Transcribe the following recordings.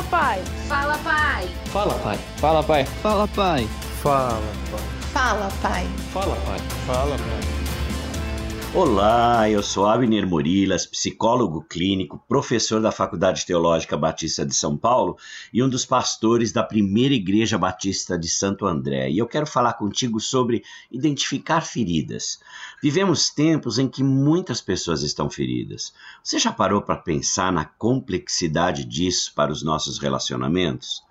Fala, pai. Fala, pai. Fala, pai. Fala, pai. Fala, pai. Fala, pai. Fala, pai. Fala, pai. Fala, pai. Olá, eu sou Abner Morilas, psicólogo clínico, professor da Faculdade Teológica Batista de São Paulo e um dos pastores da primeira Igreja Batista de Santo André. E eu quero falar contigo sobre identificar feridas. Vivemos tempos em que muitas pessoas estão feridas. Você já parou para pensar na complexidade disso para os nossos relacionamentos?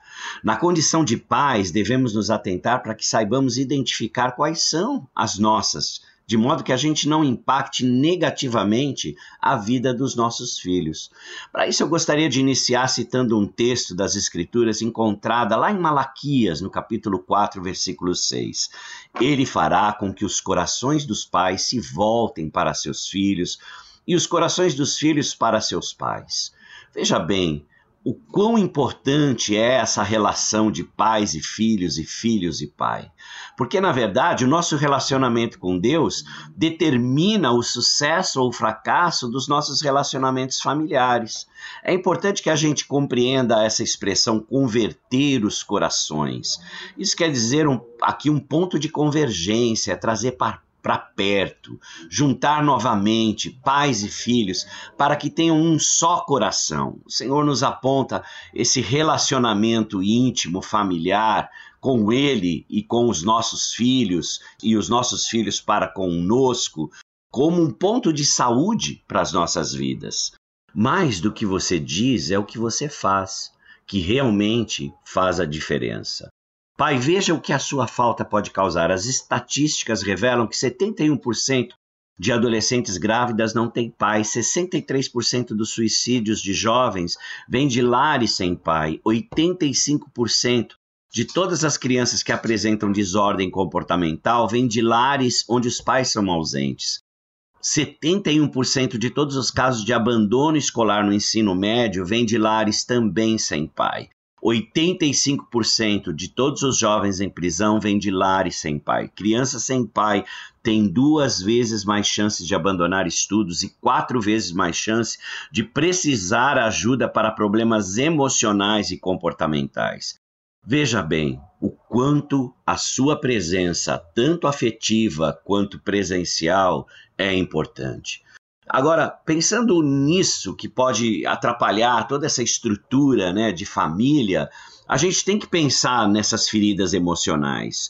Na condição de pais, devemos nos atentar para que saibamos identificar quais são as nossas de modo que a gente não impacte negativamente a vida dos nossos filhos. Para isso, eu gostaria de iniciar citando um texto das Escrituras encontrada lá em Malaquias, no capítulo 4, versículo 6. Ele fará com que os corações dos pais se voltem para seus filhos e os corações dos filhos para seus pais. Veja bem, o quão importante é essa relação de pais e filhos e filhos e pai. Porque, na verdade, o nosso relacionamento com Deus determina o sucesso ou o fracasso dos nossos relacionamentos familiares. É importante que a gente compreenda essa expressão converter os corações. Isso quer dizer um, aqui um ponto de convergência, trazer para para perto, juntar novamente pais e filhos para que tenham um só coração. O Senhor nos aponta esse relacionamento íntimo, familiar, com Ele e com os nossos filhos e os nossos filhos para conosco, como um ponto de saúde para as nossas vidas. Mais do que você diz é o que você faz, que realmente faz a diferença. Pai, veja o que a sua falta pode causar. As estatísticas revelam que 71% de adolescentes grávidas não têm pai, 63% dos suicídios de jovens vêm de lares sem pai, 85% de todas as crianças que apresentam desordem comportamental vêm de lares onde os pais são ausentes. 71% de todos os casos de abandono escolar no ensino médio vêm de lares também sem pai. 85% de todos os jovens em prisão vêm de lares sem pai. Crianças sem pai têm duas vezes mais chances de abandonar estudos e quatro vezes mais chance de precisar ajuda para problemas emocionais e comportamentais. Veja bem o quanto a sua presença, tanto afetiva quanto presencial, é importante. Agora, pensando nisso que pode atrapalhar toda essa estrutura né, de família, a gente tem que pensar nessas feridas emocionais.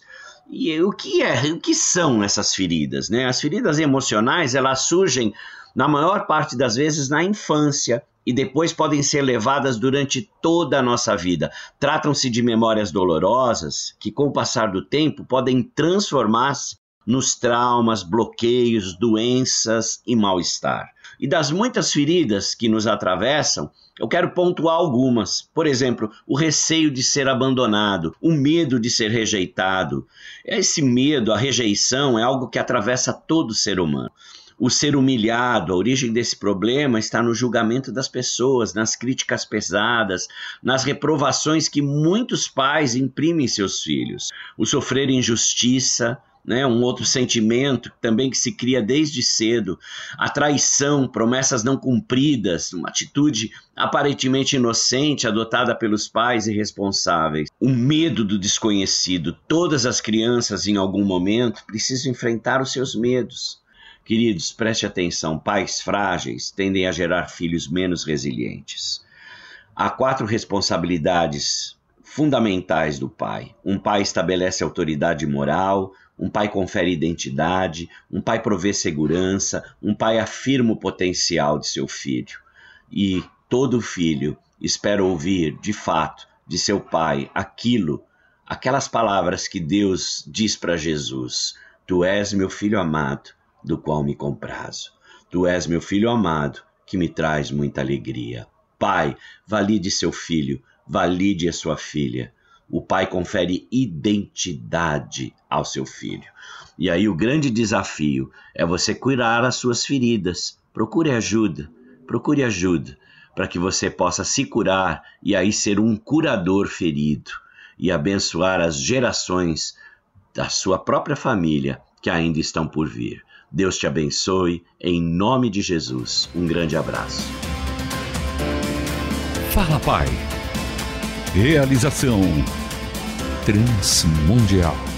E o que é, o que são essas feridas? Né? As feridas emocionais elas surgem na maior parte das vezes na infância e depois podem ser levadas durante toda a nossa vida. Tratam-se de memórias dolorosas que, com o passar do tempo, podem transformar-se nos traumas, bloqueios, doenças e mal-estar. E das muitas feridas que nos atravessam, eu quero pontuar algumas. Por exemplo, o receio de ser abandonado, o medo de ser rejeitado. Esse medo, a rejeição, é algo que atravessa todo ser humano o ser humilhado, a origem desse problema está no julgamento das pessoas, nas críticas pesadas, nas reprovações que muitos pais imprimem em seus filhos, o sofrer injustiça, né, um outro sentimento também que se cria desde cedo, a traição, promessas não cumpridas, uma atitude aparentemente inocente adotada pelos pais irresponsáveis, o medo do desconhecido. Todas as crianças, em algum momento, precisam enfrentar os seus medos. Queridos, preste atenção: pais frágeis tendem a gerar filhos menos resilientes. Há quatro responsabilidades fundamentais do pai. Um pai estabelece autoridade moral, um pai confere identidade, um pai provê segurança, um pai afirma o potencial de seu filho. E todo filho espera ouvir, de fato, de seu pai aquilo, aquelas palavras que Deus diz para Jesus: Tu és meu filho amado, do qual me comprazo. Tu és meu filho amado, que me traz muita alegria. Pai, valide seu filho, valide a sua filha o pai confere identidade ao seu filho. E aí o grande desafio é você curar as suas feridas. Procure ajuda, procure ajuda para que você possa se curar e aí ser um curador ferido e abençoar as gerações da sua própria família que ainda estão por vir. Deus te abençoe, em nome de Jesus. Um grande abraço. Fala, Pai. Realização Transmundial.